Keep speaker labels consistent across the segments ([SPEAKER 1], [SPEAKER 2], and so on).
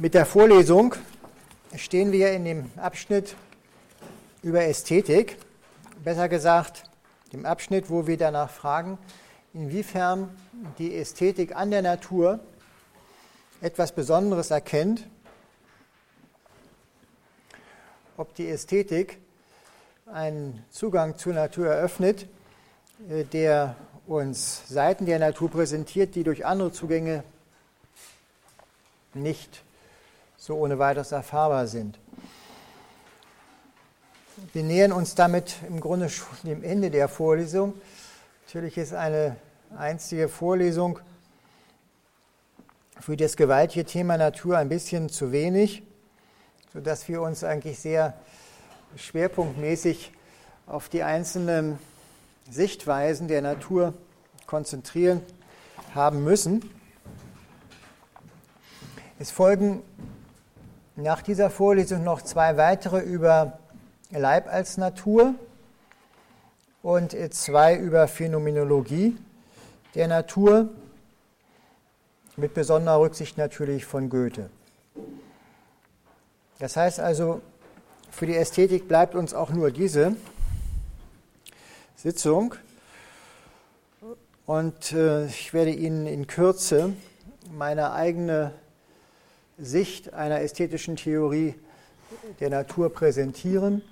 [SPEAKER 1] Mit der Vorlesung stehen wir in dem Abschnitt über Ästhetik, besser gesagt dem Abschnitt, wo wir danach fragen, inwiefern die Ästhetik an der Natur etwas Besonderes erkennt, ob die Ästhetik einen Zugang zur Natur eröffnet, äh, der uns Seiten der Natur präsentiert, die durch andere Zugänge nicht so ohne weiteres erfahrbar sind. Wir nähern uns damit im Grunde schon dem Ende der Vorlesung. Natürlich ist eine einzige Vorlesung für das gewaltige Thema Natur ein bisschen zu wenig, sodass wir uns eigentlich sehr schwerpunktmäßig auf die einzelnen Sichtweisen der Natur konzentrieren haben müssen. Es folgen nach dieser Vorlesung noch zwei weitere über Leib als Natur und zwei über Phänomenologie der Natur, mit besonderer Rücksicht natürlich von Goethe. Das heißt also, für die Ästhetik bleibt uns auch nur diese Sitzung. Und äh, ich werde Ihnen in Kürze meine eigene Sicht einer ästhetischen Theorie der Natur präsentieren,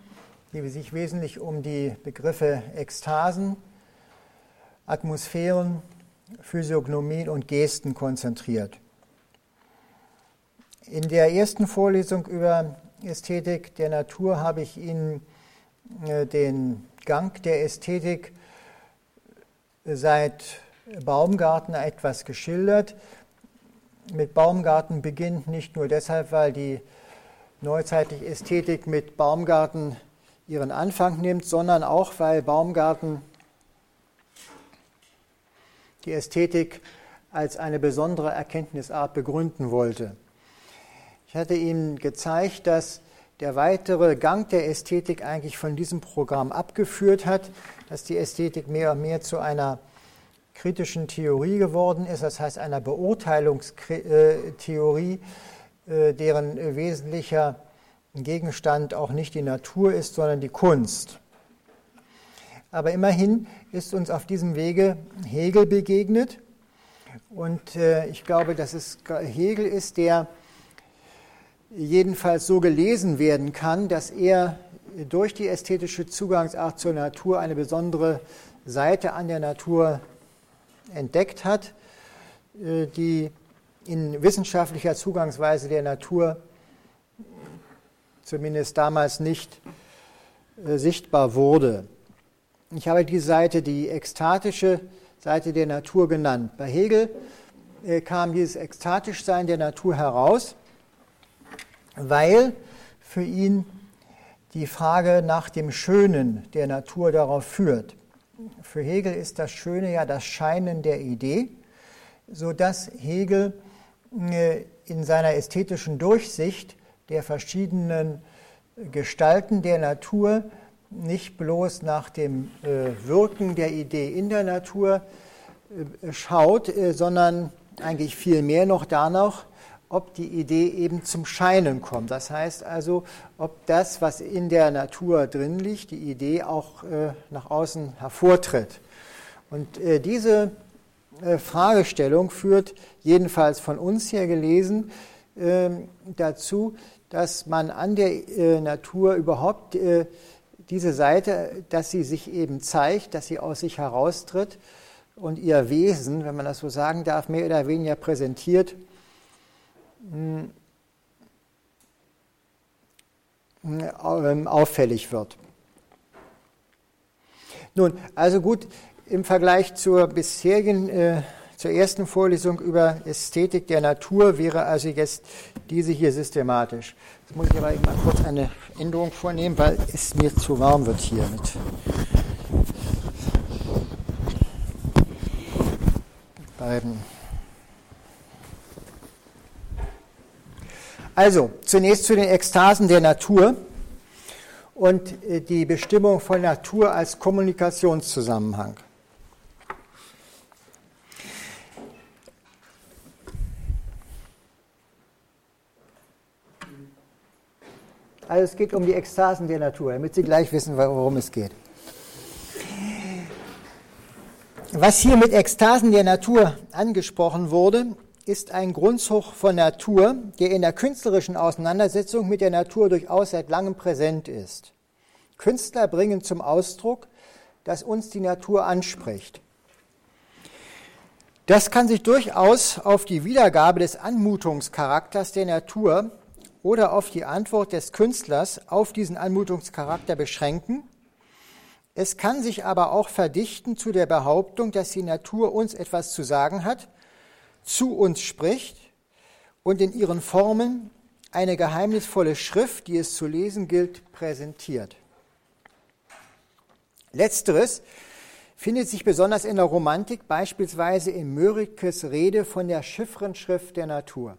[SPEAKER 1] die sich wesentlich um die Begriffe Ekstasen, Atmosphären, Physiognomien und Gesten konzentriert. In der ersten Vorlesung über Ästhetik der Natur habe ich Ihnen äh, den Gang der Ästhetik seit Baumgarten etwas geschildert mit Baumgarten beginnt, nicht nur deshalb, weil die neuzeitliche Ästhetik mit Baumgarten ihren Anfang nimmt, sondern auch, weil Baumgarten die Ästhetik als eine besondere Erkenntnisart begründen wollte. Ich hatte Ihnen gezeigt, dass der weitere Gang der Ästhetik eigentlich von diesem Programm abgeführt hat, dass die Ästhetik mehr und mehr zu einer kritischen Theorie geworden ist, das heißt einer Beurteilungstheorie, äh, deren wesentlicher Gegenstand auch nicht die Natur ist, sondern die Kunst. Aber immerhin ist uns auf diesem Wege Hegel begegnet. Und äh, ich glaube, dass es Hegel ist, der jedenfalls so gelesen werden kann, dass er durch die ästhetische Zugangsart zur Natur eine besondere Seite an der Natur entdeckt hat, äh, die in wissenschaftlicher Zugangsweise der Natur zumindest damals nicht äh, sichtbar wurde. Ich habe die Seite die ekstatische Seite der Natur genannt. Bei Hegel äh, kam dieses Ekstatischsein der Natur heraus, weil für ihn die Frage nach dem Schönen der Natur darauf führt. Für Hegel ist das Schöne ja das Scheinen der Idee, sodass Hegel äh, in seiner ästhetischen Durchsicht der verschiedenen Gestalten der Natur nicht bloß nach dem äh, Wirken der Idee in der Natur äh, schaut, sondern eigentlich viel mehr noch danach, ob die Idee eben zum Scheinen kommt. Das heißt also, ob das, was in der Natur drin liegt, die Idee auch äh, nach außen hervortritt. Und äh, diese äh, Fragestellung führt jedenfalls von uns her gelesen ähm, dazu, dass man an der äh, Natur überhaupt äh, diese Seite, dass sie sich eben zeigt, dass sie aus sich heraustritt und ihr Wesen, wenn man das so sagen darf, mehr oder weniger präsentiert, auffällig wird. Nun, also gut, im Vergleich zur bisherigen, äh, zur ersten Vorlesung über Ästhetik der Natur wäre also jetzt diese hier systematisch. Jetzt muss ich aber mal kurz eine Änderung vornehmen, weil es mir zu warm wird hier mit beiden. Also, zunächst zu den Ekstasen der Natur und äh, die Bestimmung von Natur als Kommunikationszusammenhang. Also es geht um die Ekstasen der Natur, damit Sie gleich wissen, worum es geht. Was hier mit Ekstasen der Natur angesprochen wurde, ist ein Grundzug von Natur, der in der künstlerischen Auseinandersetzung mit der Natur durchaus seit langem präsent ist. Künstler bringen zum Ausdruck, dass uns die Natur anspricht. Das kann sich durchaus auf die Wiedergabe des Anmutungscharakters der Natur oder auf die Antwort des Künstlers auf diesen Anmutungscharakter beschränken. Es kann sich aber auch verdichten zu der Behauptung, dass die Natur uns etwas zu sagen hat, zu uns spricht und in ihren Formen eine geheimnisvolle Schrift, die es zu lesen gilt, präsentiert. Letzteres findet sich besonders in der Romantik, beispielsweise in Mörikes Rede von der Chiffrenschrift der Natur.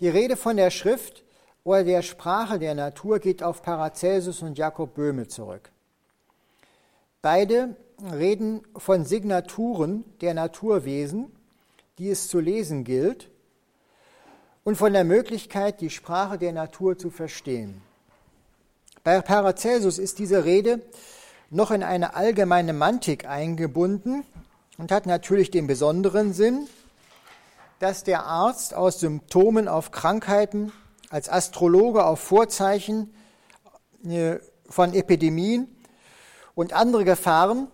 [SPEAKER 1] Die Rede von der Schrift oder der Sprache der Natur geht auf Paracelsus und Jakob Böhme zurück. Beide reden von Signaturen der Naturwesen, die es zu lesen gilt, und von der Möglichkeit, die Sprache der Natur zu verstehen. Bei Paracelsus ist diese Rede noch in eine allgemeine Mantik eingebunden und hat natürlich den besonderen Sinn, dass der Arzt aus Symptomen auf Krankheiten, als Astrologe auf Vorzeichen äh, von Epidemien und andere Gefahren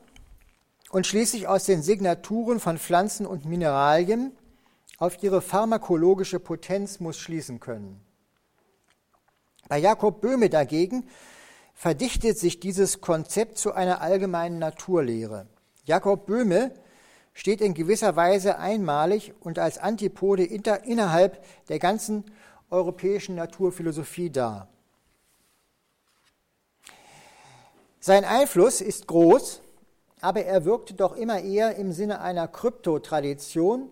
[SPEAKER 1] und schließlich aus den Signaturen von Pflanzen und Mineralien auf ihre pharmakologische Potenz muss schließen können. Bei Jakob Böhme dagegen verdichtet sich dieses Konzept zu einer allgemeinen Naturlehre. Jakob Böhme steht in gewisser Weise einmalig und als Antipode innerhalb der ganzen europäischen Naturphilosophie dar. Sein Einfluss ist groß, aber er wirkte doch immer eher im Sinne einer Kryptotradition,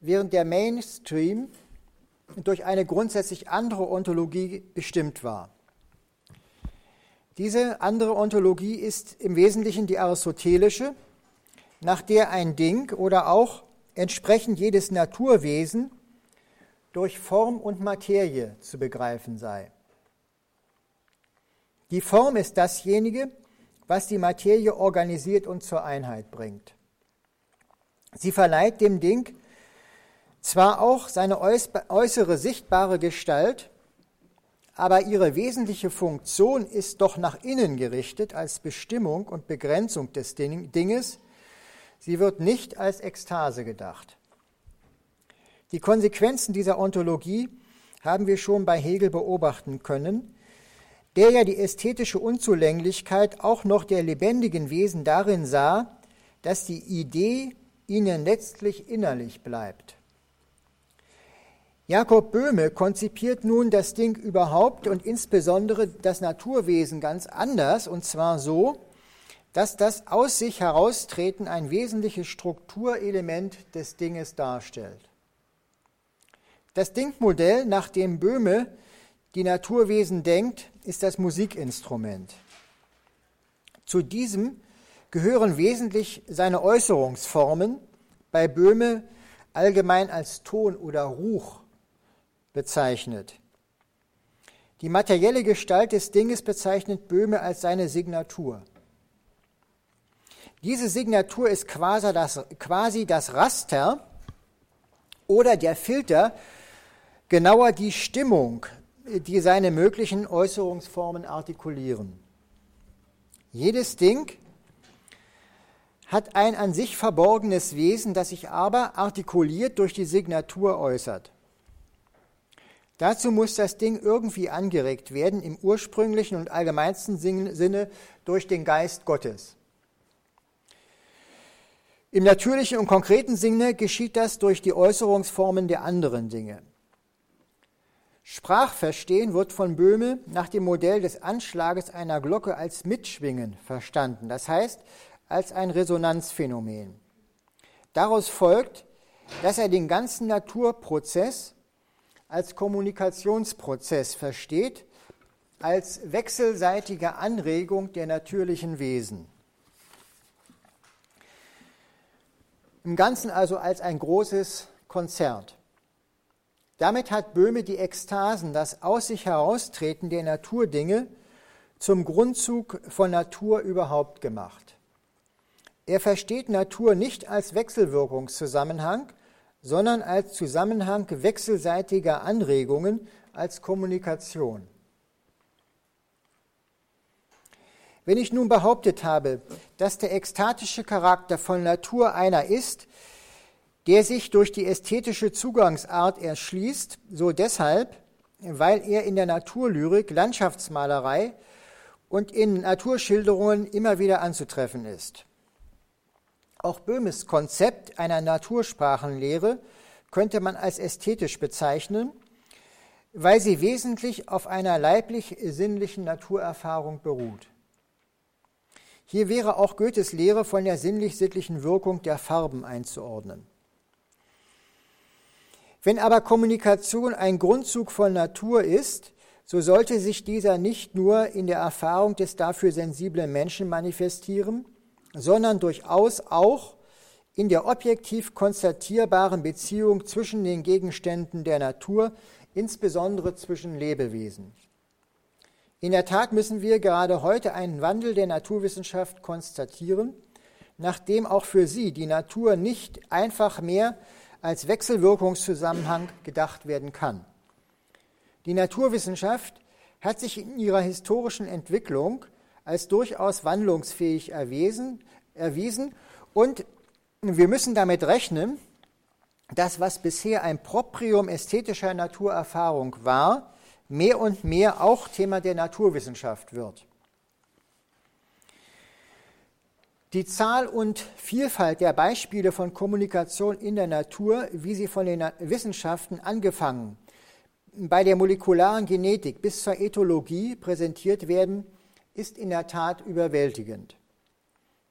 [SPEAKER 1] während der Mainstream durch eine grundsätzlich andere Ontologie bestimmt war. Diese andere Ontologie ist im Wesentlichen die aristotelische, nach der ein Ding oder auch entsprechend jedes Naturwesen durch Form und Materie zu begreifen sei. Die Form ist dasjenige, was die Materie organisiert und zur Einheit bringt. Sie verleiht dem Ding zwar auch seine äußere sichtbare Gestalt, aber ihre wesentliche Funktion ist doch nach innen gerichtet als Bestimmung und Begrenzung des Dinges. Sie wird nicht als Ekstase gedacht. Die Konsequenzen dieser Ontologie haben wir schon bei Hegel beobachten können, der ja die ästhetische Unzulänglichkeit auch noch der lebendigen Wesen darin sah, dass die Idee ihnen letztlich innerlich bleibt. Jakob Böhme konzipiert nun das Ding überhaupt und insbesondere das Naturwesen ganz anders, und zwar so, dass das aus sich heraustreten ein wesentliches Strukturelement des Dinges darstellt. Das Denkmodell, nach dem Böhme die Naturwesen denkt, ist das Musikinstrument. Zu diesem gehören wesentlich seine Äußerungsformen, bei Böhme allgemein als Ton oder Ruch bezeichnet. Die materielle Gestalt des Dinges bezeichnet Böhme als seine Signatur. Diese Signatur ist quasi das, quasi das Raster oder der Filter, genauer die Stimmung, die seine möglichen Äußerungsformen artikulieren. Jedes Ding hat ein an sich verborgenes Wesen, das sich aber artikuliert durch die Signatur äußert. Dazu muss das Ding irgendwie angeregt werden, im ursprünglichen und allgemeinsten Sinne durch den Geist Gottes. Im natürlichen und konkreten Sinne geschieht das durch die Äußerungsformen der anderen Dinge. Sprachverstehen wird von Böhme nach dem Modell des Anschlages einer Glocke als Mitschwingen verstanden, das heißt als ein Resonanzphänomen. Daraus folgt, dass er den ganzen Naturprozess als Kommunikationsprozess versteht, als wechselseitige Anregung der natürlichen Wesen. Im Ganzen also als ein großes Konzert. Damit hat Böhme die Ekstasen, das aus sich heraustreten der Naturdinge, zum Grundzug von Natur überhaupt gemacht. Er versteht Natur nicht als Wechselwirkungszusammenhang, sondern als Zusammenhang wechselseitiger Anregungen, als Kommunikation. Wenn ich nun behauptet habe, dass der ekstatische Charakter von Natur einer ist, der sich durch die ästhetische Zugangsart erschließt, so deshalb, weil er in der Naturlyrik, Landschaftsmalerei und in Naturschilderungen immer wieder anzutreffen ist. Auch Böhmes Konzept einer Natursprachenlehre könnte man als ästhetisch bezeichnen, weil sie wesentlich auf einer leiblich-sinnlichen Naturerfahrung beruht. Hier wäre auch Goethes Lehre von der sinnlich-sittlichen Wirkung der Farben einzuordnen. Wenn aber Kommunikation ein Grundzug von Natur ist, so sollte sich dieser nicht nur in der Erfahrung des dafür sensiblen Menschen manifestieren, sondern durchaus auch in der objektiv konstatierbaren Beziehung zwischen den Gegenständen der Natur, insbesondere zwischen Lebewesen. In der Tat müssen wir gerade heute einen Wandel der Naturwissenschaft konstatieren, nachdem auch für sie die Natur nicht einfach mehr als Wechselwirkungszusammenhang gedacht werden kann. Die Naturwissenschaft hat sich in ihrer historischen Entwicklung als durchaus wandlungsfähig erwiesen, erwiesen und wir müssen damit rechnen, dass was bisher ein Proprium ästhetischer Naturerfahrung war, mehr und mehr auch Thema der Naturwissenschaft wird. Die Zahl und Vielfalt der Beispiele von Kommunikation in der Natur, wie sie von den Wissenschaften angefangen bei der molekularen Genetik bis zur Ethologie präsentiert werden, ist in der Tat überwältigend.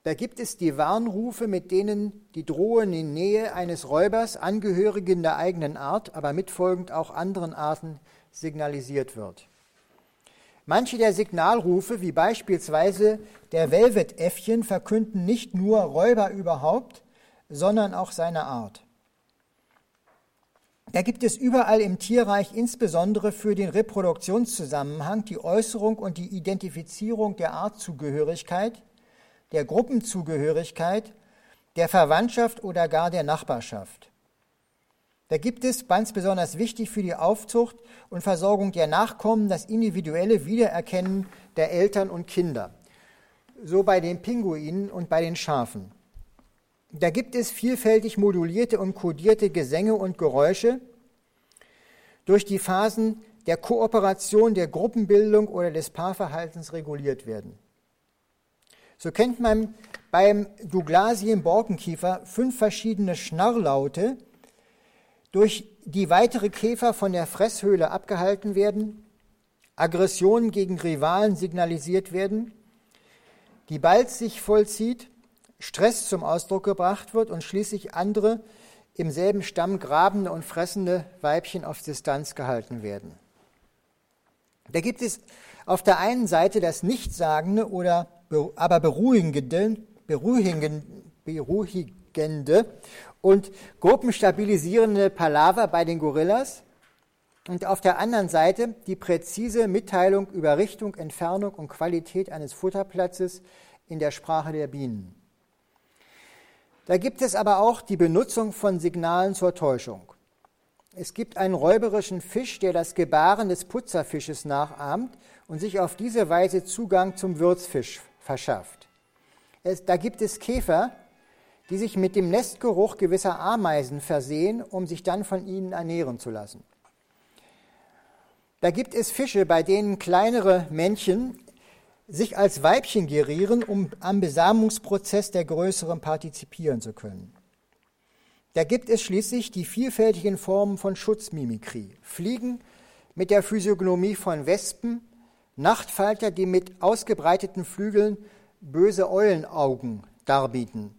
[SPEAKER 1] Da gibt es die Warnrufe, mit denen die drohende Nähe eines Räubers Angehörigen der eigenen Art, aber mitfolgend auch anderen Arten signalisiert wird. Manche der Signalrufe, wie beispielsweise der Velvetäffchen, verkünden nicht nur Räuber überhaupt, sondern auch seine Art. Da gibt es überall im Tierreich insbesondere für den Reproduktionszusammenhang die Äußerung und die Identifizierung der Artzugehörigkeit, der Gruppenzugehörigkeit, der Verwandtschaft oder gar der Nachbarschaft. Da gibt es, ganz besonders wichtig für die Aufzucht und Versorgung der Nachkommen, das individuelle Wiedererkennen der Eltern und Kinder. So bei den Pinguinen und bei den Schafen. Da gibt es vielfältig modulierte und kodierte Gesänge und Geräusche durch die Phasen der Kooperation, der Gruppenbildung oder des Paarverhaltens reguliert werden. So kennt man beim Douglasien-Borkenkiefer fünf verschiedene Schnarrlaute, durch die weitere Käfer von der Fresshöhle abgehalten werden, Aggressionen gegen Rivalen signalisiert werden, die bald sich vollzieht, Stress zum Ausdruck gebracht wird und schließlich andere im selben Stamm grabende und fressende Weibchen auf Distanz gehalten werden. Da gibt es auf der einen Seite das Nichtssagende oder aber beruhigende, beruhigende und gruppenstabilisierende Palaver bei den Gorillas und auf der anderen Seite die präzise Mitteilung über Richtung, Entfernung und Qualität eines Futterplatzes in der Sprache der Bienen. Da gibt es aber auch die Benutzung von Signalen zur Täuschung. Es gibt einen räuberischen Fisch, der das Gebaren des Putzerfisches nachahmt und sich auf diese Weise Zugang zum Würzfisch verschafft. Es, da gibt es Käfer, die sich mit dem Nestgeruch gewisser Ameisen versehen, um sich dann von ihnen ernähren zu lassen. Da gibt es Fische, bei denen kleinere Männchen sich als Weibchen gerieren, um am Besamungsprozess der größeren partizipieren zu können. Da gibt es schließlich die vielfältigen Formen von Schutzmimikrie. Fliegen mit der Physiognomie von Wespen, Nachtfalter, die mit ausgebreiteten Flügeln böse Eulenaugen darbieten.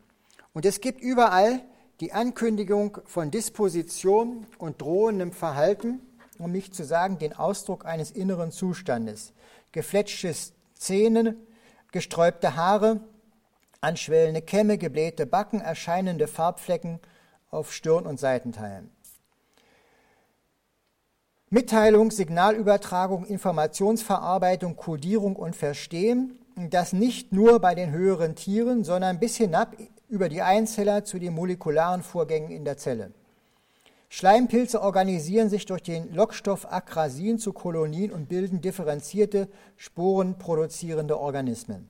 [SPEAKER 1] Und es gibt überall die Ankündigung von Disposition und drohendem Verhalten, um nicht zu sagen den Ausdruck eines inneren Zustandes. Gefletschtes Zähne, gesträubte Haare, anschwellende Kämme, geblähte Backen, erscheinende Farbflecken auf Stirn und Seitenteilen. Mitteilung, Signalübertragung, Informationsverarbeitung, Kodierung und Verstehen. Das nicht nur bei den höheren Tieren, sondern bis hinab über die Einzeller zu den molekularen Vorgängen in der Zelle. Schleimpilze organisieren sich durch den Lockstoff Akrasin zu Kolonien und bilden differenzierte, sporenproduzierende Organismen.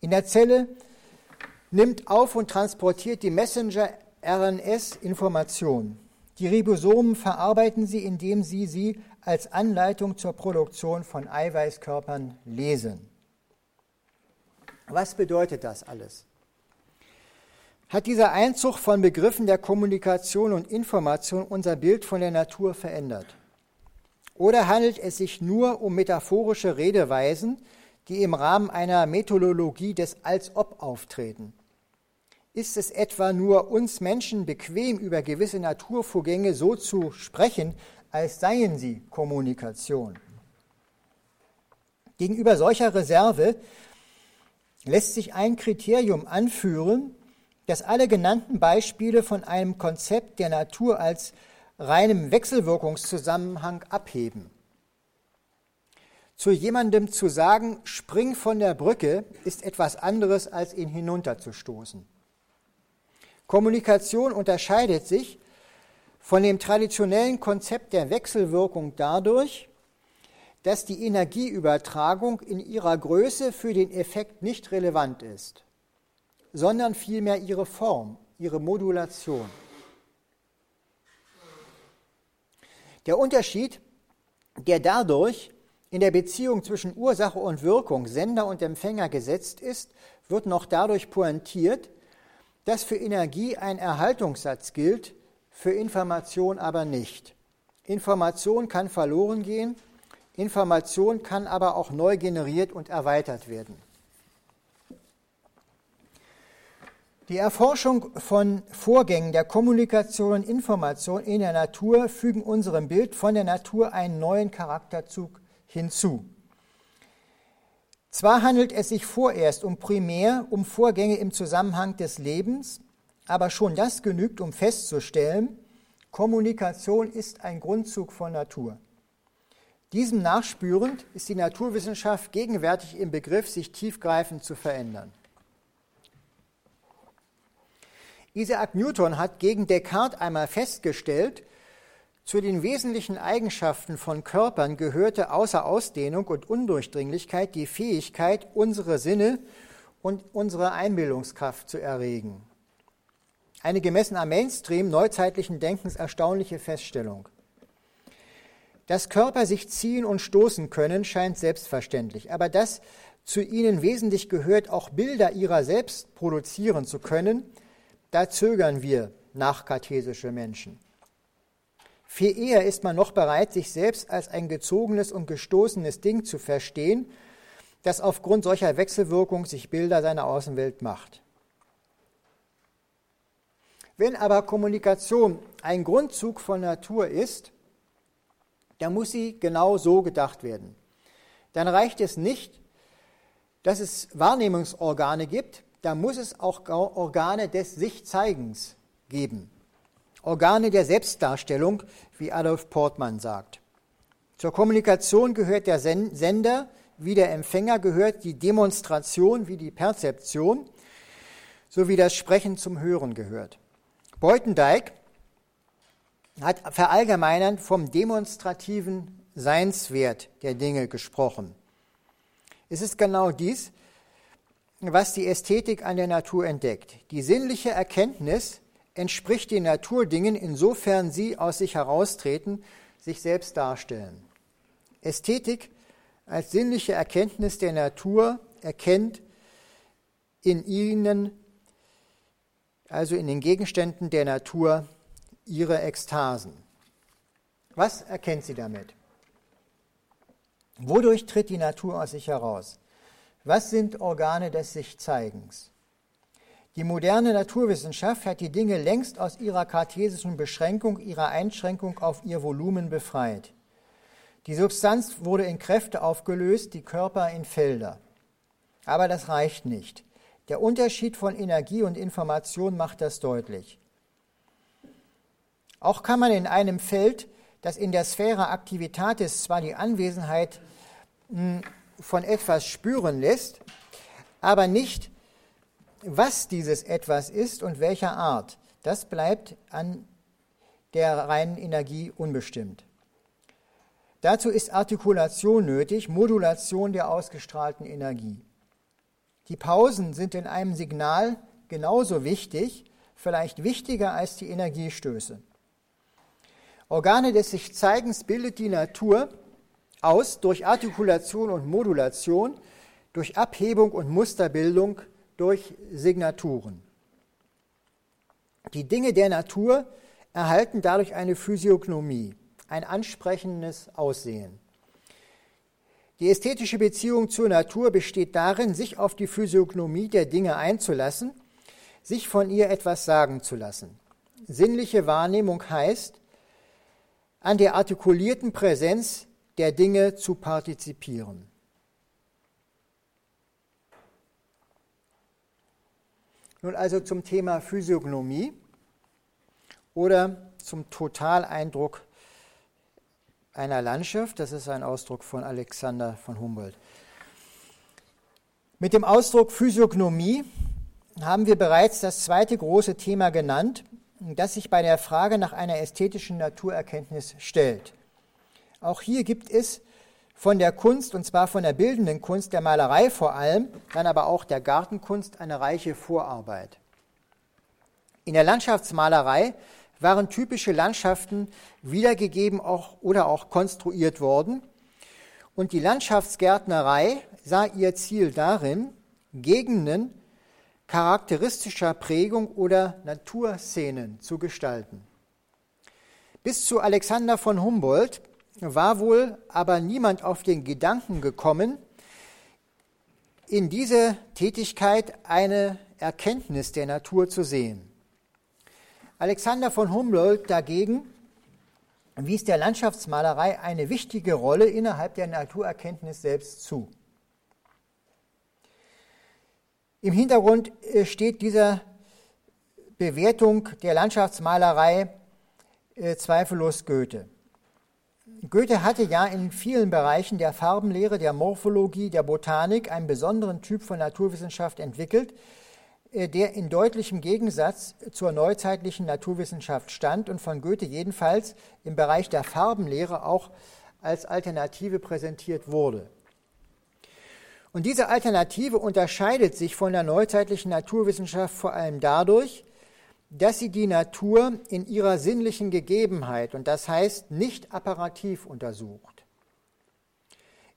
[SPEAKER 1] In der Zelle nimmt auf und transportiert die Messenger-RNS Information. Die Ribosomen verarbeiten sie, indem sie sie als Anleitung zur Produktion von Eiweißkörpern lesen. Was bedeutet das alles? Hat dieser Einzug von Begriffen der Kommunikation und Information unser Bild von der Natur verändert? Oder handelt es sich nur um metaphorische Redeweisen, die im Rahmen einer Methodologie des Als-Ob auftreten? Ist es etwa nur uns Menschen bequem, über gewisse Naturvorgänge so zu sprechen, als seien sie Kommunikation? Gegenüber solcher Reserve lässt sich ein Kriterium anführen, das alle genannten Beispiele von einem Konzept der Natur als reinem Wechselwirkungszusammenhang abheben. Zu jemandem zu sagen, spring von der Brücke, ist etwas anderes, als ihn hinunterzustoßen. Kommunikation unterscheidet sich von dem traditionellen Konzept der Wechselwirkung dadurch, dass die Energieübertragung in ihrer Größe für den Effekt nicht relevant ist, sondern vielmehr ihre Form, ihre Modulation. Der Unterschied, der dadurch in der Beziehung zwischen Ursache und Wirkung, Sender und Empfänger gesetzt ist, wird noch dadurch pointiert, dass für Energie ein Erhaltungssatz gilt, für Information aber nicht. Information kann verloren gehen, Information kann aber auch neu generiert und erweitert werden. Die Erforschung von Vorgängen der Kommunikation und Information in der Natur fügen unserem Bild von der Natur einen neuen Charakterzug hinzu. Zwar handelt es sich vorerst um primär um Vorgänge im Zusammenhang des Lebens, aber schon das genügt, um festzustellen, Kommunikation ist ein Grundzug von Natur. Diesem nachspürend ist die Naturwissenschaft gegenwärtig im Begriff, sich tiefgreifend zu verändern. Isaac Newton hat gegen Descartes einmal festgestellt, zu den wesentlichen Eigenschaften von Körpern gehörte außer Ausdehnung und Undurchdringlichkeit die Fähigkeit, unsere Sinne und unsere Einbildungskraft zu erregen. Eine gemessen am Mainstream neuzeitlichen Denkens erstaunliche Feststellung. Dass Körper sich ziehen und stoßen können, scheint selbstverständlich. Aber dass zu ihnen wesentlich gehört, auch Bilder ihrer selbst produzieren zu können, da zögern wir nachkartesische Menschen. Viel eher ist man noch bereit, sich selbst als ein gezogenes und gestoßenes Ding zu verstehen, das aufgrund solcher Wechselwirkung sich Bilder seiner Außenwelt macht. Wenn aber Kommunikation ein Grundzug von Natur ist, dann muss sie genau so gedacht werden. Dann reicht es nicht, dass es Wahrnehmungsorgane gibt, da muss es auch Organe des Sichzeigens geben. Organe der Selbstdarstellung, wie Adolf Portmann sagt. Zur Kommunikation gehört der Sender, wie der Empfänger gehört die Demonstration, wie die Perzeption, sowie das Sprechen zum Hören gehört. Beutendijk hat verallgemeinernd vom demonstrativen Seinswert der Dinge gesprochen. Es ist genau dies, was die Ästhetik an der Natur entdeckt. Die sinnliche Erkenntnis entspricht den Naturdingen, insofern sie aus sich heraustreten, sich selbst darstellen. Ästhetik als sinnliche Erkenntnis der Natur erkennt in ihnen, also in den Gegenständen der Natur, ihre Ekstasen. Was erkennt sie damit? Wodurch tritt die Natur aus sich heraus? Was sind Organe des Sichzeigens? Die moderne Naturwissenschaft hat die Dinge längst aus ihrer kartesischen Beschränkung, ihrer Einschränkung auf ihr Volumen befreit. Die Substanz wurde in Kräfte aufgelöst, die Körper in Felder. Aber das reicht nicht. Der Unterschied von Energie und Information macht das deutlich. Auch kann man in einem Feld dass in der Sphäre Activitatis zwar die Anwesenheit hm, von etwas spüren lässt, aber nicht, was dieses etwas ist und welcher Art. Das bleibt an der reinen Energie unbestimmt. Dazu ist Artikulation nötig, Modulation der ausgestrahlten Energie. Die Pausen sind in einem Signal genauso wichtig, vielleicht wichtiger als die Energiestöße. Organe des sich Zeigens bildet die Natur aus durch Artikulation und Modulation, durch Abhebung und Musterbildung, durch Signaturen. Die Dinge der Natur erhalten dadurch eine Physiognomie, ein ansprechendes Aussehen. Die ästhetische Beziehung zur Natur besteht darin, sich auf die Physiognomie der Dinge einzulassen, sich von ihr etwas sagen zu lassen. Sinnliche Wahrnehmung heißt, an der artikulierten Präsenz der Dinge zu partizipieren. Nun also zum Thema Physiognomie oder zum Totaleindruck einer Landschaft. Das ist ein Ausdruck von Alexander von Humboldt. Mit dem Ausdruck Physiognomie haben wir bereits das zweite große Thema genannt, das sich bei der Frage nach einer ästhetischen Naturerkenntnis stellt. Auch hier gibt es von der Kunst, und zwar von der bildenden Kunst, der Malerei vor allem, dann aber auch der Gartenkunst, eine reiche Vorarbeit. In der Landschaftsmalerei waren typische Landschaften wiedergegeben auch, oder auch konstruiert worden. Und die Landschaftsgärtnerei sah ihr Ziel darin, Gegenden charakteristischer Prägung oder Naturszenen zu gestalten. Bis zu Alexander von Humboldt war wohl aber niemand auf den Gedanken gekommen, in diese Tätigkeit eine Erkenntnis der Natur zu sehen. Alexander von Humboldt dagegen wies der Landschaftsmalerei eine wichtige Rolle innerhalb der Naturerkenntnis selbst zu. Im Hintergrund äh, steht dieser Bewertung der Landschaftsmalerei äh, zweifellos Goethe. Goethe hatte ja in vielen Bereichen der Farbenlehre, der Morphologie, der Botanik einen besonderen Typ von Naturwissenschaft entwickelt, äh, der in deutlichem Gegensatz zur neuzeitlichen Naturwissenschaft stand und von Goethe jedenfalls im Bereich der Farbenlehre auch als Alternative präsentiert wurde. Und diese Alternative unterscheidet sich von der neuzeitlichen Naturwissenschaft vor allem dadurch, dass sie die Natur in ihrer sinnlichen Gegebenheit, und das heißt nicht apparativ untersucht.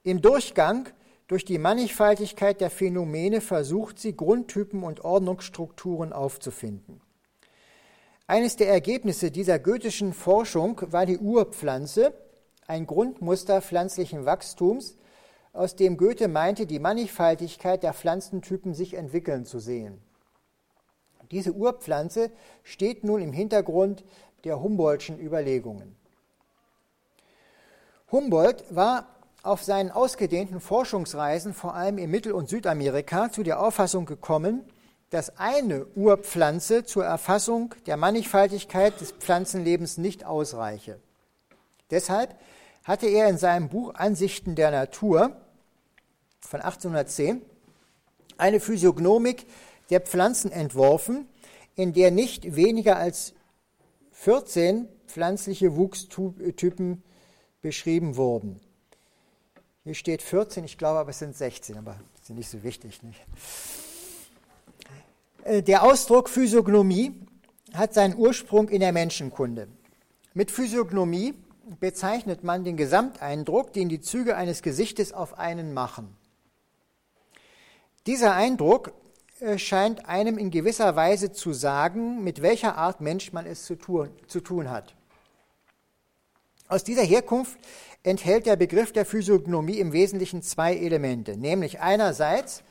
[SPEAKER 1] Im Durchgang durch die Mannigfaltigkeit der Phänomene versucht sie, Grundtypen und Ordnungsstrukturen aufzufinden. Eines der Ergebnisse dieser goethischen Forschung war die Urpflanze, ein Grundmuster pflanzlichen Wachstums, aus dem Goethe meinte, die Mannigfaltigkeit der Pflanzentypen sich entwickeln zu sehen. Diese Urpflanze steht nun im Hintergrund der Humboldtschen Überlegungen. Humboldt war auf seinen ausgedehnten Forschungsreisen, vor allem in Mittel- und Südamerika, zu der Auffassung gekommen, dass eine Urpflanze zur Erfassung der Mannigfaltigkeit des Pflanzenlebens nicht ausreiche. Deshalb hatte er in seinem Buch Ansichten der Natur von 1810 eine Physiognomik der Pflanzen entworfen, in der nicht weniger als 14 pflanzliche Wuchstypen beschrieben wurden. Hier steht 14, ich glaube aber es sind 16, aber ist nicht so wichtig. Nicht? Äh, der Ausdruck Physiognomie hat seinen Ursprung in der Menschenkunde. Mit Physiognomie bezeichnet man den Gesamteindruck, den die Züge eines Gesichtes auf einen machen. Dieser Eindruck scheint einem in gewisser Weise zu sagen, mit welcher Art Mensch man es zu tun, zu tun hat. Aus dieser Herkunft enthält der Begriff der Physiognomie im Wesentlichen zwei Elemente, nämlich einerseits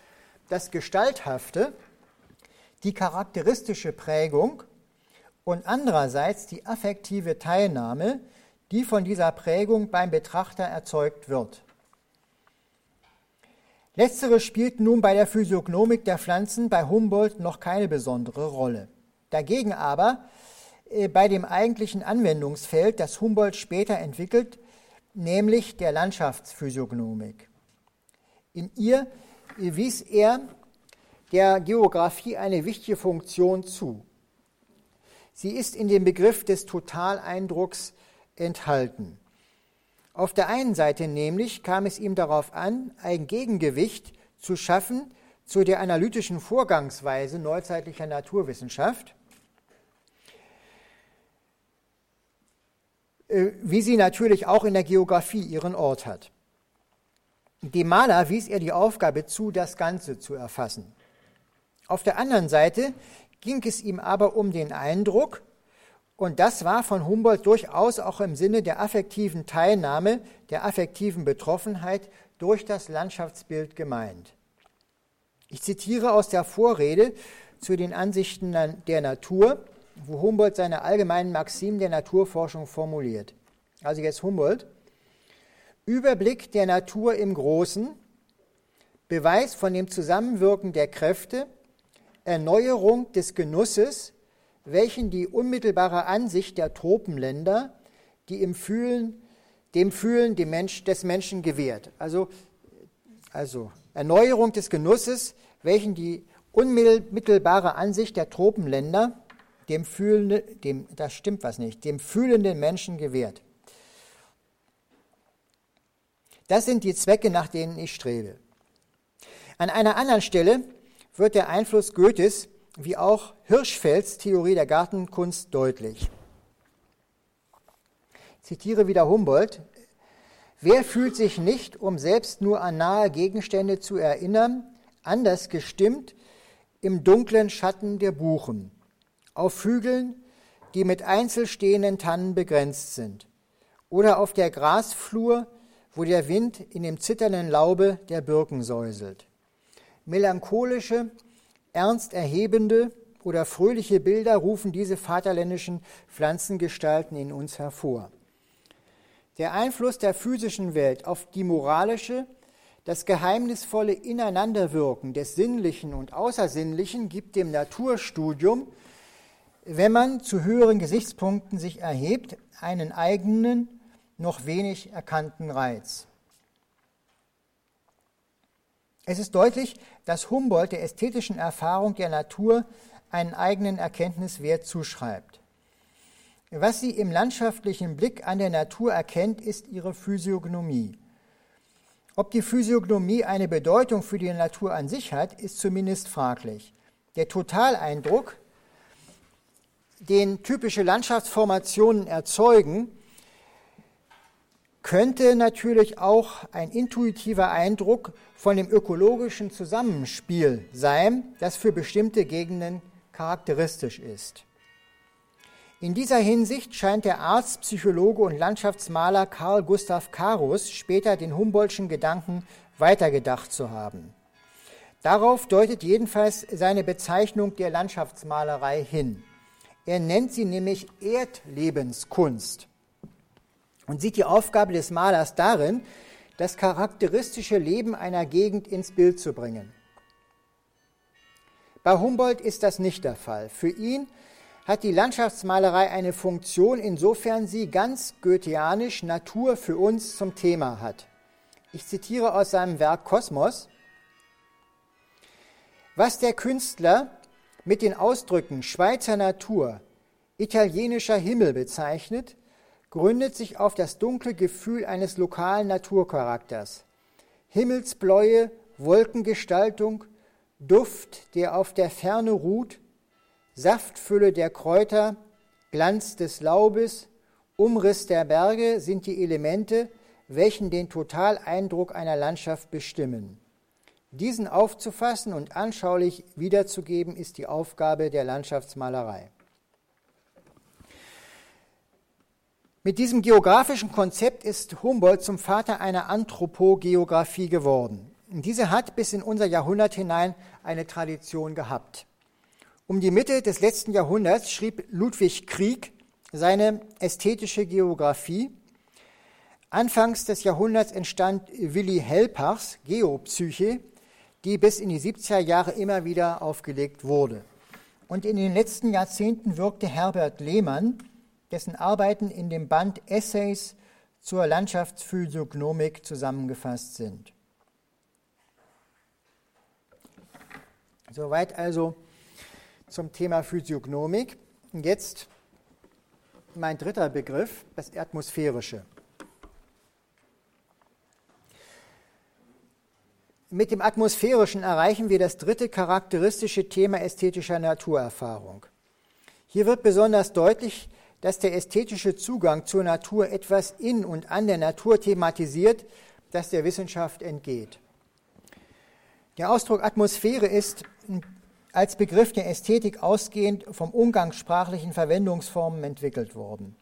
[SPEAKER 1] das Gestalthafte, die charakteristische Prägung und andererseits die affektive Teilnahme, die von dieser Prägung beim Betrachter erzeugt wird. Letztere spielt nun bei der Physiognomik der Pflanzen bei Humboldt noch keine besondere Rolle. Dagegen aber äh, bei dem eigentlichen Anwendungsfeld, das Humboldt später entwickelt, nämlich der Landschaftsphysiognomik. In ihr wies er der Geographie eine wichtige Funktion zu. Sie ist in dem Begriff des Totaleindrucks enthalten. Auf der einen Seite nämlich kam es ihm darauf an, ein Gegengewicht zu schaffen zu der analytischen Vorgangsweise neuzeitlicher Naturwissenschaft, äh, wie sie natürlich auch in der Geographie ihren Ort hat. Dem Maler wies er die Aufgabe zu, das Ganze zu erfassen. Auf der anderen Seite ging es ihm aber um den Eindruck, und das war von Humboldt durchaus auch im Sinne der affektiven Teilnahme, der affektiven Betroffenheit durch das Landschaftsbild gemeint. Ich zitiere aus der Vorrede zu den Ansichten der Natur, wo Humboldt seine allgemeinen Maximen der Naturforschung formuliert. Also jetzt Humboldt. Überblick der Natur im Großen, Beweis von dem Zusammenwirken der Kräfte, Erneuerung des Genusses, welchen die unmittelbare Ansicht der Tropenländer, die im Fühlen, dem Fühlen des Menschen gewährt. Also, also Erneuerung des Genusses, welchen die unmittelbare Ansicht der Tropenländer dem Fühlenden, dem, das stimmt was nicht, dem fühlenden Menschen gewährt. Das sind die Zwecke, nach denen ich strebe. An einer anderen Stelle wird der Einfluss Goethes wie auch Hirschfelds Theorie der Gartenkunst deutlich. Ich zitiere wieder Humboldt. Wer fühlt sich nicht, um selbst nur an nahe Gegenstände zu erinnern, anders gestimmt im dunklen Schatten der Buchen, auf Hügeln, die mit einzelstehenden Tannen begrenzt sind, oder auf der Grasflur, wo der Wind in dem zitternden Laube der Birken säuselt. Melancholische, ernst erhebende oder fröhliche Bilder rufen diese vaterländischen Pflanzengestalten in uns hervor. Der Einfluss der physischen Welt auf die moralische, das geheimnisvolle Ineinanderwirken des Sinnlichen und Außersinnlichen gibt dem Naturstudium, wenn man zu höheren Gesichtspunkten sich erhebt, einen eigenen, noch wenig erkannten Reiz. Es ist deutlich, dass Humboldt der ästhetischen Erfahrung der Natur einen eigenen Erkenntniswert zuschreibt. Was sie im landschaftlichen Blick an der Natur erkennt, ist ihre Physiognomie. Ob die Physiognomie eine Bedeutung für die Natur an sich hat, ist zumindest fraglich. Der Totaleindruck, den typische Landschaftsformationen erzeugen, könnte natürlich auch ein intuitiver Eindruck von dem ökologischen Zusammenspiel sein, das für bestimmte Gegenden charakteristisch ist. In dieser Hinsicht scheint der Arzt, Psychologe und Landschaftsmaler Karl Gustav Karus später den Humboldtschen Gedanken weitergedacht zu haben. Darauf deutet jedenfalls seine Bezeichnung der Landschaftsmalerei hin. Er nennt sie nämlich Erdlebenskunst und sieht die Aufgabe des Malers darin, das charakteristische Leben einer Gegend ins Bild zu bringen. Bei Humboldt ist das nicht der Fall. Für ihn hat die Landschaftsmalerei eine Funktion, insofern sie ganz goetheanisch Natur für uns zum Thema hat. Ich zitiere aus seinem Werk Kosmos. Was der Künstler mit den Ausdrücken Schweizer Natur, italienischer Himmel bezeichnet, gründet sich auf das dunkle Gefühl eines lokalen Naturcharakters. Himmelsbläue, Wolkengestaltung, Duft, der auf der Ferne ruht, Saftfülle der Kräuter, Glanz des Laubes, Umriss der Berge sind die Elemente, welchen den Totaleindruck einer Landschaft bestimmen. Diesen aufzufassen und anschaulich wiederzugeben, ist die Aufgabe der Landschaftsmalerei. Mit diesem geografischen Konzept ist Humboldt zum Vater einer Anthropogeographie geworden. Diese hat bis in unser Jahrhundert hinein eine Tradition gehabt. Um die Mitte des letzten Jahrhunderts schrieb Ludwig Krieg seine ästhetische Geographie. Anfangs des Jahrhunderts entstand Willi Helpachs Geopsyche, die bis in die 70er Jahre immer wieder aufgelegt wurde. und in den letzten Jahrzehnten wirkte Herbert Lehmann, dessen Arbeiten in dem Band Essays zur Landschaftsphysiognomik zusammengefasst sind. Soweit also zum Thema Physiognomik. Jetzt mein dritter Begriff, das Atmosphärische. Mit dem Atmosphärischen erreichen wir das dritte charakteristische Thema ästhetischer Naturerfahrung. Hier wird besonders deutlich, dass der ästhetische Zugang zur Natur etwas in und an der Natur thematisiert, das der Wissenschaft entgeht. Der Ausdruck Atmosphäre ist als Begriff der Ästhetik ausgehend vom umgangssprachlichen Verwendungsformen entwickelt worden.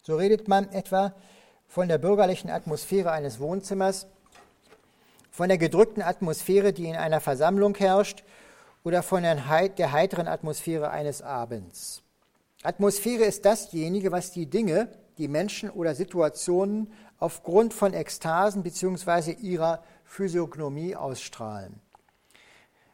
[SPEAKER 1] So redet man etwa von der bürgerlichen Atmosphäre eines Wohnzimmers von der gedrückten Atmosphäre, die in einer Versammlung herrscht, oder von der heiteren Atmosphäre eines Abends. Atmosphäre ist dasjenige, was die Dinge, die Menschen oder Situationen aufgrund von Ekstasen bzw. ihrer Physiognomie ausstrahlen.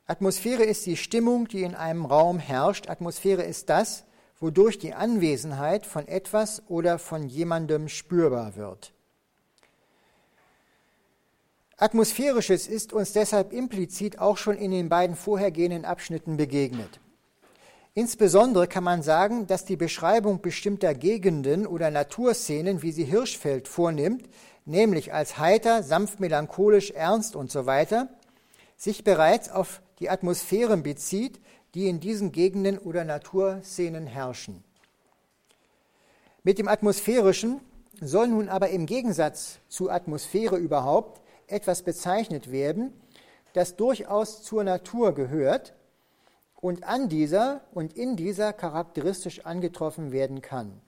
[SPEAKER 1] Atmosphäre ist die Stimmung, die in einem Raum herrscht. Atmosphäre ist das, wodurch die Anwesenheit von etwas oder von jemandem spürbar wird. Atmosphärisches ist uns deshalb implizit auch schon in den beiden vorhergehenden Abschnitten begegnet. Insbesondere kann man sagen, dass die Beschreibung bestimmter Gegenden oder Naturszenen, wie sie Hirschfeld vornimmt, nämlich als heiter, sanft melancholisch, ernst und so weiter, sich bereits auf die Atmosphären bezieht, die in diesen Gegenden oder Naturszenen herrschen. Mit dem Atmosphärischen soll nun aber im Gegensatz zur Atmosphäre überhaupt etwas bezeichnet werden, das durchaus zur Natur gehört und an dieser und in dieser charakteristisch angetroffen werden kann.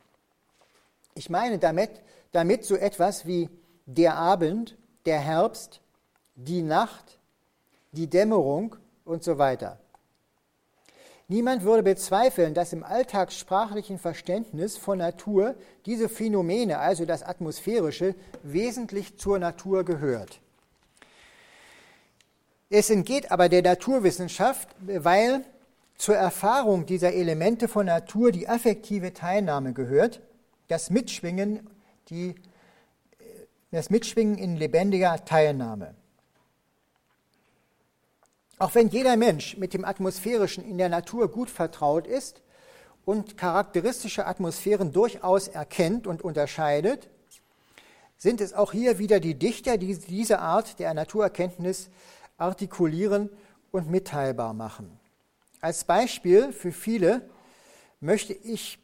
[SPEAKER 1] Ich meine damit, damit so etwas wie der Abend, der Herbst, die Nacht, die Dämmerung und so weiter. Niemand würde bezweifeln, dass im alltagssprachlichen Verständnis von Natur diese Phänomene, also das Atmosphärische, wesentlich zur Natur gehört. Es entgeht aber der Naturwissenschaft, weil zur Erfahrung dieser Elemente von Natur die affektive Teilnahme gehört, das Mitschwingen, die, das Mitschwingen in lebendiger Teilnahme. Auch wenn jeder Mensch mit dem Atmosphärischen in der Natur gut vertraut ist und charakteristische Atmosphären durchaus erkennt und unterscheidet, sind es auch hier wieder die Dichter, die diese Art der Naturerkenntnis artikulieren und mitteilbar machen. Als Beispiel für viele möchte ich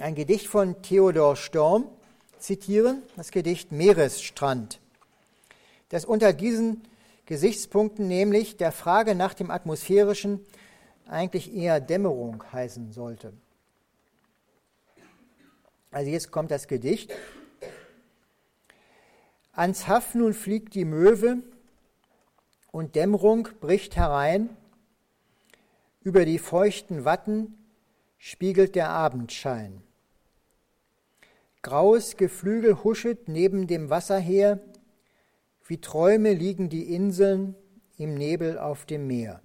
[SPEAKER 1] ein Gedicht von Theodor Storm zitieren, das Gedicht Meeresstrand, das unter diesen Gesichtspunkten, nämlich der Frage nach dem Atmosphärischen, eigentlich eher Dämmerung heißen sollte. Also jetzt kommt das Gedicht. Ans Haff nun fliegt die Möwe, und Dämmerung bricht herein, über die feuchten Watten spiegelt der Abendschein. Graues Geflügel huschet neben dem Wasser her, wie Träume liegen die Inseln im Nebel auf dem Meer.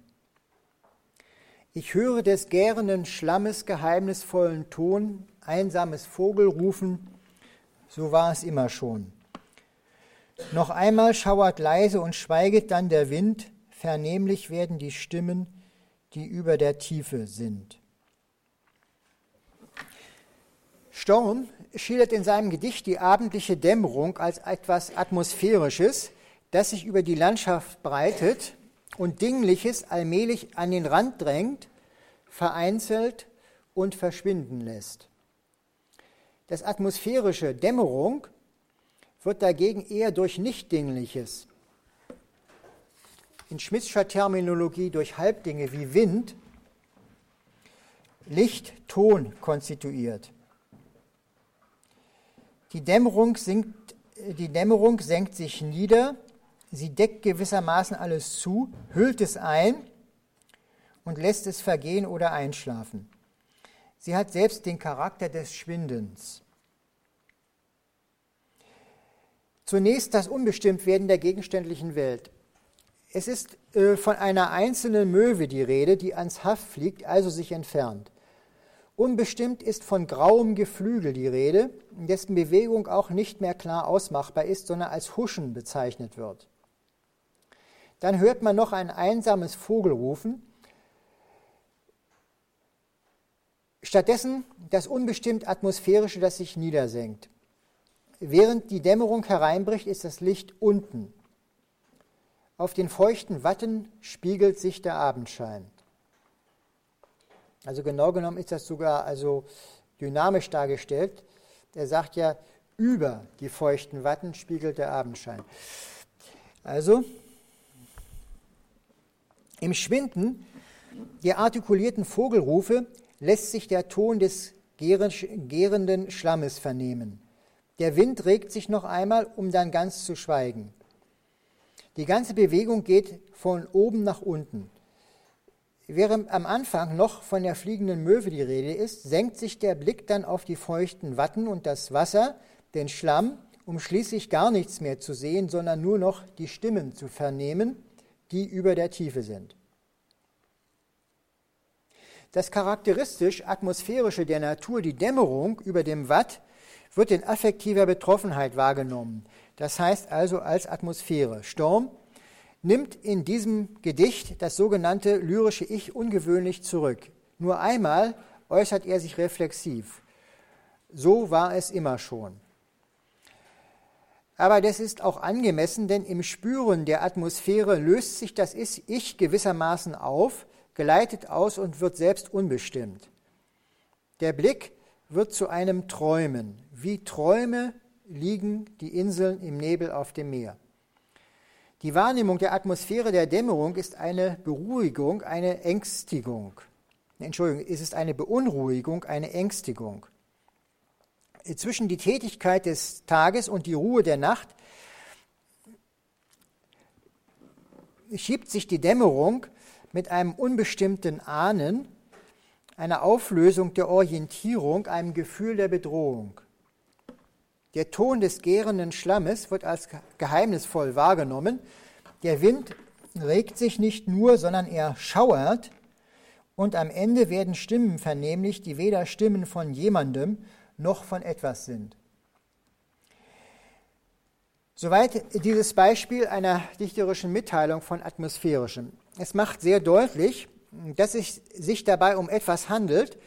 [SPEAKER 1] Ich höre des gärenden Schlammes geheimnisvollen Ton, einsames Vogelrufen, so war es immer schon. Noch einmal schauert leise und schweiget dann der Wind, vernehmlich werden die Stimmen, die über der Tiefe sind. Storm schildert in seinem Gedicht die abendliche Dämmerung als etwas Atmosphärisches, das sich über die Landschaft breitet und Dingliches allmählich an den Rand drängt, vereinzelt und verschwinden lässt. Das atmosphärische Dämmerung wird dagegen eher durch Nichtdingliches, in Schmidtscher Terminologie durch Halbdinge wie Wind, Licht, Ton konstituiert. Die Dämmerung, sinkt, die Dämmerung senkt sich nieder, sie deckt gewissermaßen alles zu, hüllt es ein und lässt es vergehen oder einschlafen. Sie hat selbst den Charakter des Schwindens. Zunächst das Unbestimmtwerden der gegenständlichen Welt. Es ist äh, von einer einzelnen Möwe die Rede, die ans Haff fliegt, also sich entfernt. Unbestimmt ist von grauem Geflügel die Rede, dessen Bewegung auch nicht mehr klar ausmachbar ist, sondern als Huschen bezeichnet wird. Dann hört man noch ein einsames Vogelrufen. Stattdessen das unbestimmt atmosphärische, das sich niedersenkt. Während die Dämmerung hereinbricht, ist das Licht unten. Auf den feuchten Watten spiegelt sich der Abendschein. Also genau genommen ist das sogar also dynamisch dargestellt. Er sagt ja, über die feuchten Watten spiegelt der Abendschein. Also im Schwinden der artikulierten Vogelrufe lässt sich der Ton des gärenden Schlammes vernehmen. Der Wind regt sich noch einmal, um dann ganz zu schweigen. Die ganze Bewegung geht von oben nach unten. Während am Anfang noch von der fliegenden Möwe die Rede ist, senkt sich der Blick dann auf die feuchten Watten und das Wasser, den Schlamm, um schließlich gar nichts mehr zu sehen, sondern nur noch die Stimmen zu vernehmen, die über der Tiefe sind. Das charakteristisch atmosphärische der Natur, die Dämmerung über dem Watt, wird in affektiver Betroffenheit wahrgenommen. Das heißt also als Atmosphäre. Storm nimmt in diesem Gedicht das sogenannte lyrische Ich ungewöhnlich zurück. Nur einmal äußert er sich reflexiv. So war es immer schon. Aber das ist auch angemessen, denn im Spüren der Atmosphäre löst sich das Ich gewissermaßen auf, geleitet aus und wird selbst unbestimmt. Der Blick wird zu einem Träumen. Wie Träume liegen die Inseln im Nebel auf dem Meer. Die Wahrnehmung der Atmosphäre der Dämmerung ist eine Beruhigung, eine Ängstigung. Entschuldigung, es ist eine Beunruhigung, eine Ängstigung. Zwischen die Tätigkeit des Tages und die Ruhe der Nacht schiebt sich die Dämmerung mit einem unbestimmten Ahnen, einer Auflösung der Orientierung, einem Gefühl der Bedrohung. Der Ton des gärenden Schlammes wird als geheimnisvoll wahrgenommen. Der Wind regt sich nicht nur, sondern er schauert. Und am Ende werden Stimmen vernehmlich, die weder Stimmen von jemandem noch von etwas sind. Soweit dieses Beispiel einer dichterischen Mitteilung von atmosphärischem. Es macht sehr deutlich, dass es sich dabei um etwas handelt,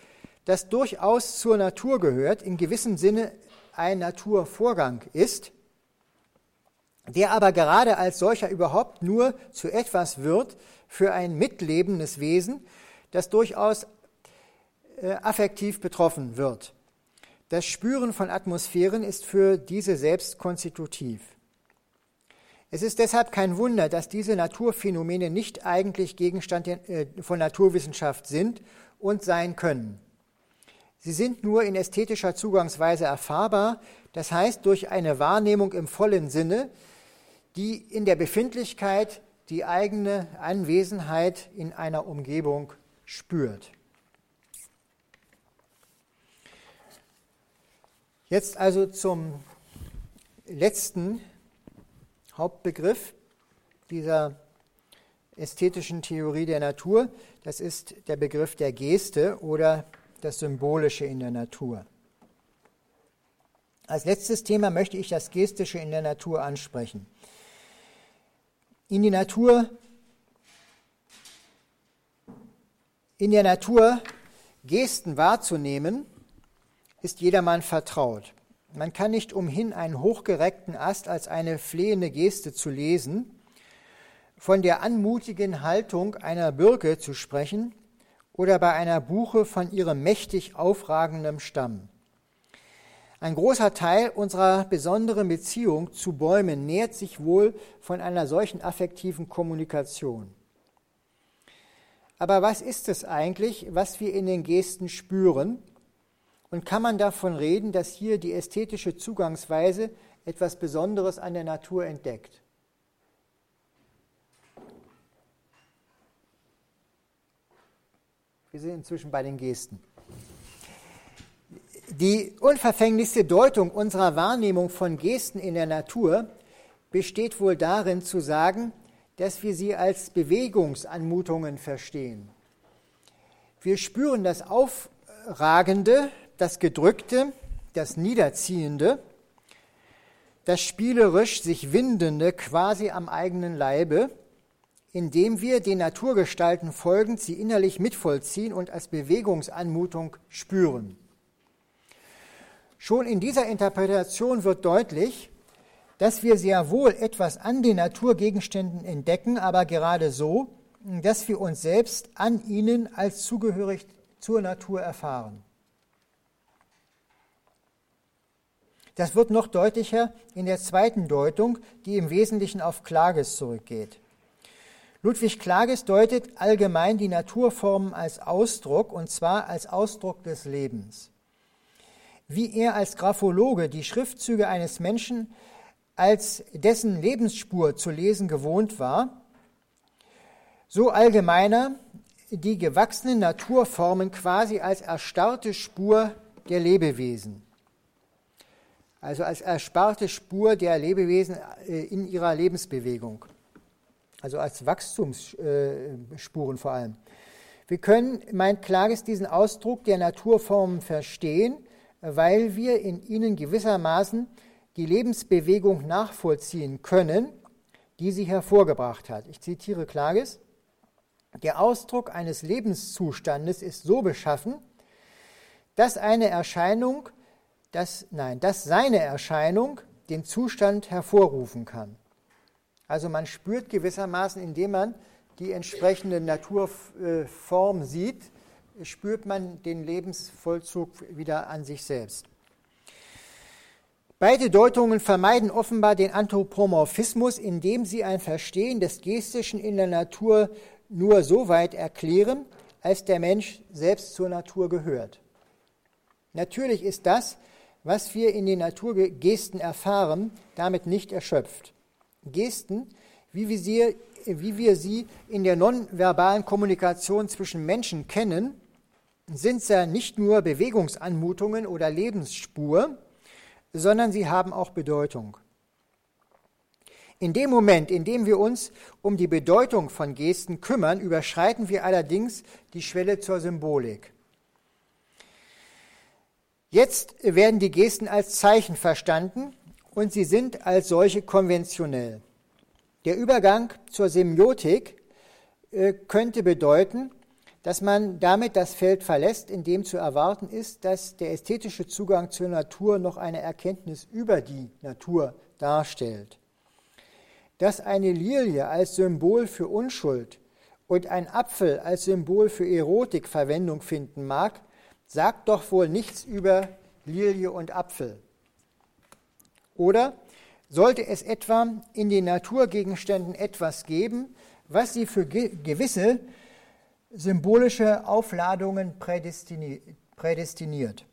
[SPEAKER 1] das durchaus zur Natur gehört, in gewissem Sinne ein Naturvorgang ist, der aber gerade als solcher überhaupt nur zu etwas wird für ein mitlebendes Wesen, das durchaus äh, affektiv betroffen wird. Das Spüren von Atmosphären ist für diese selbst konstitutiv. Es ist deshalb kein Wunder, dass diese Naturphänomene nicht eigentlich Gegenstand äh, von Naturwissenschaft sind und sein können. Sie sind nur in ästhetischer Zugangsweise erfahrbar, das heißt durch eine Wahrnehmung im vollen Sinne, die in der Befindlichkeit die eigene Anwesenheit in einer Umgebung spürt. Jetzt also zum letzten Hauptbegriff dieser ästhetischen Theorie der Natur. Das ist der Begriff der Geste oder das Symbolische in der Natur. Als letztes Thema möchte ich das Gestische in der Natur ansprechen. In Natur, in der Natur Gesten wahrzunehmen, ist jedermann vertraut. Man kann nicht umhin, einen hochgereckten Ast als eine flehende Geste zu lesen, von der anmutigen Haltung einer Birke zu sprechen oder bei einer Buche von ihrem mächtig aufragenden Stamm. Ein großer Teil unserer besonderen Beziehung zu Bäumen nährt sich wohl von einer solchen affektiven Kommunikation. Aber was ist es eigentlich, was wir in den Gesten spüren? Und kann man davon reden, dass hier die ästhetische Zugangsweise etwas Besonderes an der Natur entdeckt? Wir sind inzwischen bei den Gesten. Die unverfänglichste Deutung unserer Wahrnehmung von Gesten in der Natur besteht wohl darin zu sagen, dass wir sie als Bewegungsanmutungen verstehen. Wir spüren das Aufragende, das Gedrückte, das Niederziehende, das spielerisch sich Windende quasi am eigenen Leibe, indem wir den Naturgestalten folgend sie innerlich mitvollziehen und als Bewegungsanmutung spüren. Schon in dieser Interpretation wird deutlich, dass wir sehr wohl etwas an den Naturgegenständen entdecken, aber gerade so, dass wir uns selbst an ihnen als zugehörig zur Natur erfahren. Das wird noch deutlicher in der zweiten Deutung, die im Wesentlichen auf Klages zurückgeht. Ludwig Klages deutet allgemein die Naturformen als Ausdruck, und zwar als Ausdruck des Lebens. Wie er als Graphologe die Schriftzüge eines Menschen als dessen Lebensspur zu lesen gewohnt war, so allgemeiner die gewachsenen Naturformen quasi als erstarrte Spur der Lebewesen also als ersparte Spur der Lebewesen äh, in ihrer Lebensbewegung, also als Wachstumsspuren vor allem. Wir können, meint Klages, diesen Ausdruck der Naturformen verstehen, weil wir in ihnen gewissermaßen die Lebensbewegung nachvollziehen können, die sie hervorgebracht hat. Ich zitiere Klages. Der Ausdruck eines Lebenszustandes ist so beschaffen, dass eine Erscheinung dass, nein, dass seine Erscheinung den Zustand hervorrufen kann. Also man spürt gewissermaßen, indem man die entsprechende Naturform sieht, spürt man den Lebensvollzug wieder an sich selbst. Beide Deutungen vermeiden offenbar den Anthropomorphismus, indem sie ein Verstehen des Gestischen in der Natur nur so weit erklären, als der Mensch selbst zur Natur gehört. Natürlich ist das, was wir in den Naturgesten erfahren, damit nicht erschöpft. Gesten, wie wir sie, wie wir sie in der nonverbalen Kommunikation zwischen Menschen kennen, sind ja nicht nur Bewegungsanmutungen oder Lebensspur, sondern sie haben auch Bedeutung. In dem Moment, in dem wir uns um die Bedeutung von Gesten kümmern, überschreiten wir allerdings die Schwelle zur Symbolik. Jetzt werden die Gesten als Zeichen verstanden und sie sind als solche konventionell. Der Übergang zur Semiotik äh, könnte bedeuten, dass man damit das Feld verlässt, in dem zu erwarten ist, dass der ästhetische Zugang zur Natur noch eine Erkenntnis über die Natur darstellt. Dass eine Lilie als Symbol für Unschuld und ein Apfel als Symbol für Erotik Verwendung finden mag, sagt doch wohl nichts über Lilie und Apfel. Oder sollte es etwa in den Naturgegenständen etwas geben, was sie für gewisse symbolische Aufladungen prädestiniert?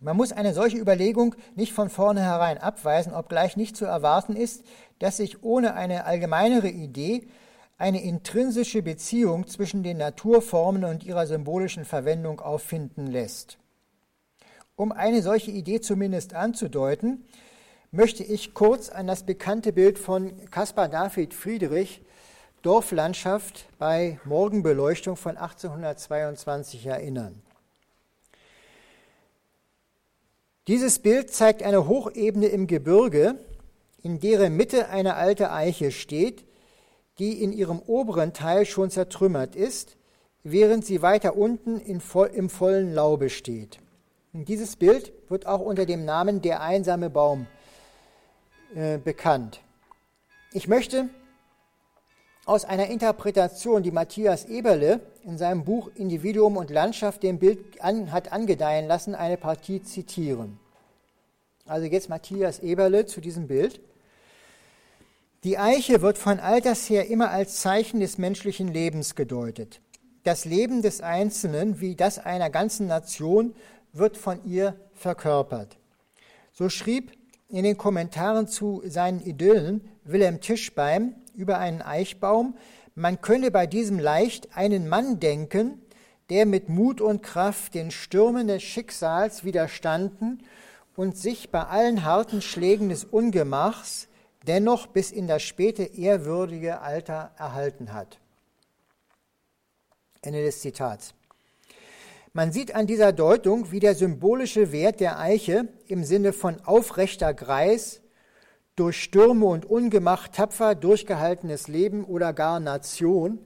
[SPEAKER 1] Man muss eine solche Überlegung nicht von vornherein abweisen, obgleich nicht zu erwarten ist, dass sich ohne eine allgemeinere Idee eine intrinsische Beziehung zwischen den Naturformen und ihrer symbolischen Verwendung auffinden lässt. Um eine solche Idee zumindest anzudeuten, möchte ich kurz an das bekannte Bild von Caspar David Friedrich Dorflandschaft bei Morgenbeleuchtung von 1822 erinnern. Dieses Bild zeigt eine Hochebene im Gebirge, in deren Mitte eine alte Eiche steht, die in ihrem oberen Teil schon zertrümmert ist, während sie weiter unten im vollen Laube steht. Und dieses Bild wird auch unter dem Namen der einsame Baum äh, bekannt. Ich möchte aus einer Interpretation, die Matthias Eberle in seinem Buch Individuum und Landschaft dem Bild an, hat angedeihen lassen, eine Partie zitieren. Also jetzt Matthias Eberle zu diesem Bild. Die Eiche wird von alters her immer als Zeichen des menschlichen Lebens gedeutet. Das Leben des Einzelnen wie das einer ganzen Nation wird von ihr verkörpert. So schrieb in den Kommentaren zu seinen Idyllen Wilhelm Tischbein über einen Eichbaum, man könne bei diesem leicht einen Mann denken, der mit Mut und Kraft den Stürmen des Schicksals widerstanden und sich bei allen harten Schlägen des Ungemachs dennoch bis in das späte ehrwürdige Alter erhalten hat. Ende des Zitats. Man sieht an dieser Deutung, wie der symbolische Wert der Eiche im Sinne von aufrechter Greis, durch Stürme und Ungemach tapfer durchgehaltenes Leben oder gar Nation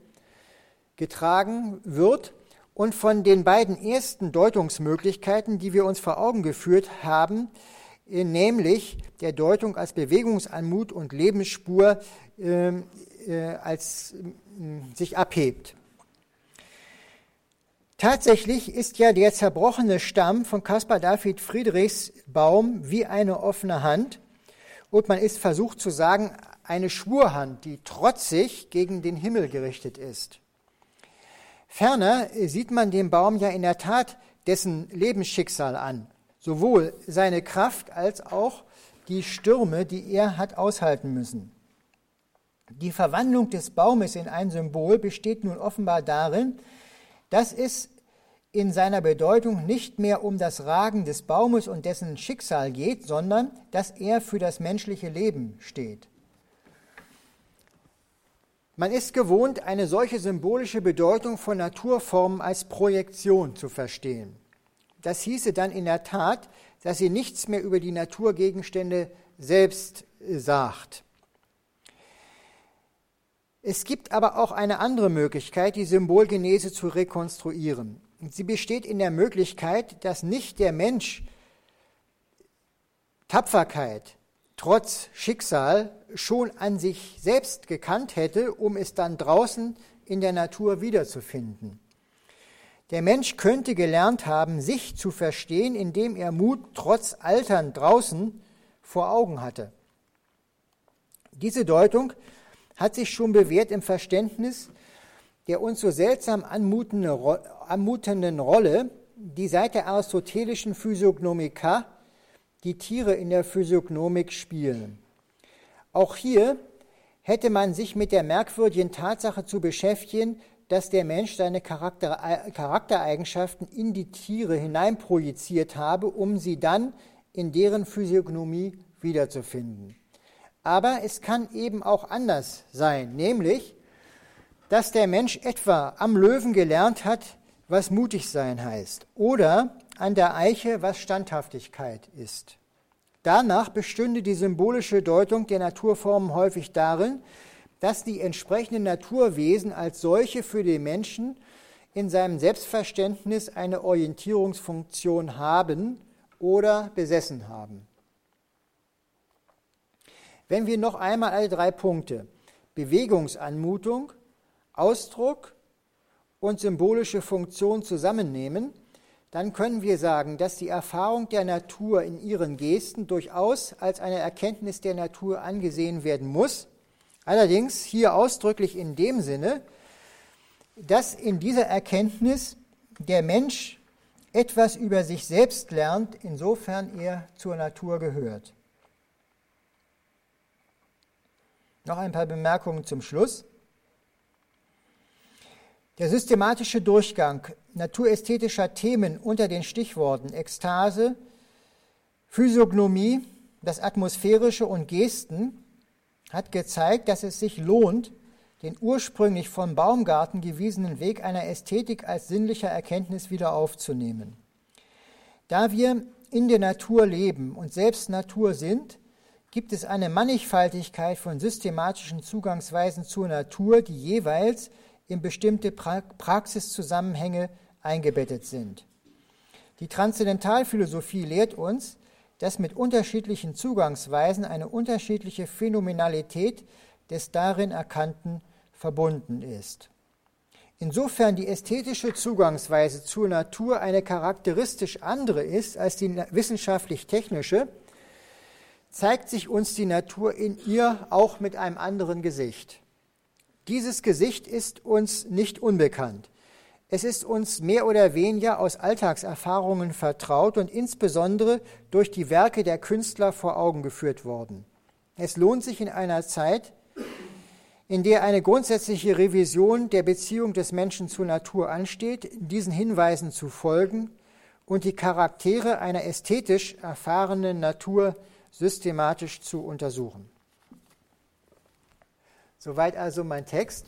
[SPEAKER 1] getragen wird und von den beiden ersten Deutungsmöglichkeiten, die wir uns vor Augen geführt haben, äh, nämlich der Deutung als Bewegungsanmut und Lebensspur äh, äh, als äh, sich abhebt. Tatsächlich ist ja der zerbrochene Stamm von Caspar David Friedrichs Baum wie eine offene Hand und man ist versucht zu sagen, eine Schwurhand, die trotzig gegen den Himmel gerichtet ist. Ferner sieht man dem Baum ja in der Tat dessen Lebensschicksal an, sowohl seine Kraft als auch die Stürme, die er hat aushalten müssen. Die Verwandlung des Baumes in ein Symbol besteht nun offenbar darin, dass es in seiner Bedeutung nicht mehr um das Ragen des Baumes und dessen Schicksal geht, sondern dass er für das menschliche Leben steht. Man ist gewohnt, eine solche symbolische Bedeutung von Naturformen als Projektion zu verstehen. Das hieße dann in der Tat, dass sie nichts mehr über die Naturgegenstände selbst sagt. Es gibt aber auch eine andere Möglichkeit, die Symbolgenese zu rekonstruieren. Sie besteht in der Möglichkeit, dass nicht der Mensch Tapferkeit trotz Schicksal schon an sich selbst gekannt hätte, um es dann draußen in der Natur wiederzufinden. Der Mensch könnte gelernt haben, sich zu verstehen, indem er Mut trotz Altern draußen vor Augen hatte. Diese Deutung hat sich schon bewährt im Verständnis der uns so seltsam anmutenden Rolle, die seit der aristotelischen Physiognomika die Tiere in der Physiognomik spielen. Auch hier hätte man sich mit der merkwürdigen Tatsache zu beschäftigen, dass der Mensch seine Charakter, Charaktereigenschaften in die Tiere hineinprojiziert habe, um sie dann in deren Physiognomie wiederzufinden. Aber es kann eben auch anders sein, nämlich, dass der Mensch etwa am Löwen gelernt hat, was mutig sein heißt, oder an der Eiche, was Standhaftigkeit ist. Danach bestünde die symbolische Deutung der Naturformen häufig darin, dass die entsprechenden Naturwesen als solche für den Menschen in seinem Selbstverständnis eine Orientierungsfunktion haben oder besessen haben. Wenn wir noch einmal alle drei Punkte Bewegungsanmutung, Ausdruck und symbolische Funktion zusammennehmen, dann können wir sagen, dass die Erfahrung der Natur in ihren Gesten durchaus als eine Erkenntnis der Natur angesehen werden muss. Allerdings hier ausdrücklich in dem Sinne, dass in dieser Erkenntnis der Mensch etwas über sich selbst lernt, insofern er zur Natur gehört. Noch ein paar Bemerkungen zum Schluss. Der systematische Durchgang naturästhetischer Themen unter den Stichworten Ekstase, Physiognomie, das Atmosphärische und Gesten hat gezeigt, dass es sich lohnt, den ursprünglich vom Baumgarten gewiesenen Weg einer Ästhetik als sinnlicher Erkenntnis wieder aufzunehmen. Da wir in der Natur leben und selbst Natur sind, gibt es eine Mannigfaltigkeit von systematischen Zugangsweisen zur Natur, die jeweils in bestimmte Praxiszusammenhänge eingebettet sind. Die Transzendentalphilosophie lehrt uns, dass mit unterschiedlichen Zugangsweisen eine unterschiedliche Phänomenalität des darin Erkannten verbunden ist. Insofern die ästhetische Zugangsweise zur Natur eine charakteristisch andere ist als die wissenschaftlich-technische, zeigt sich uns die Natur in ihr auch mit einem anderen Gesicht. Dieses Gesicht ist uns nicht unbekannt. Es ist uns mehr oder weniger aus Alltagserfahrungen vertraut und insbesondere durch die Werke der Künstler vor Augen geführt worden. Es lohnt sich in einer Zeit, in der eine grundsätzliche Revision der Beziehung des Menschen zur Natur ansteht, diesen Hinweisen zu folgen und die Charaktere einer ästhetisch erfahrenen Natur systematisch zu untersuchen. Soweit also mein Text.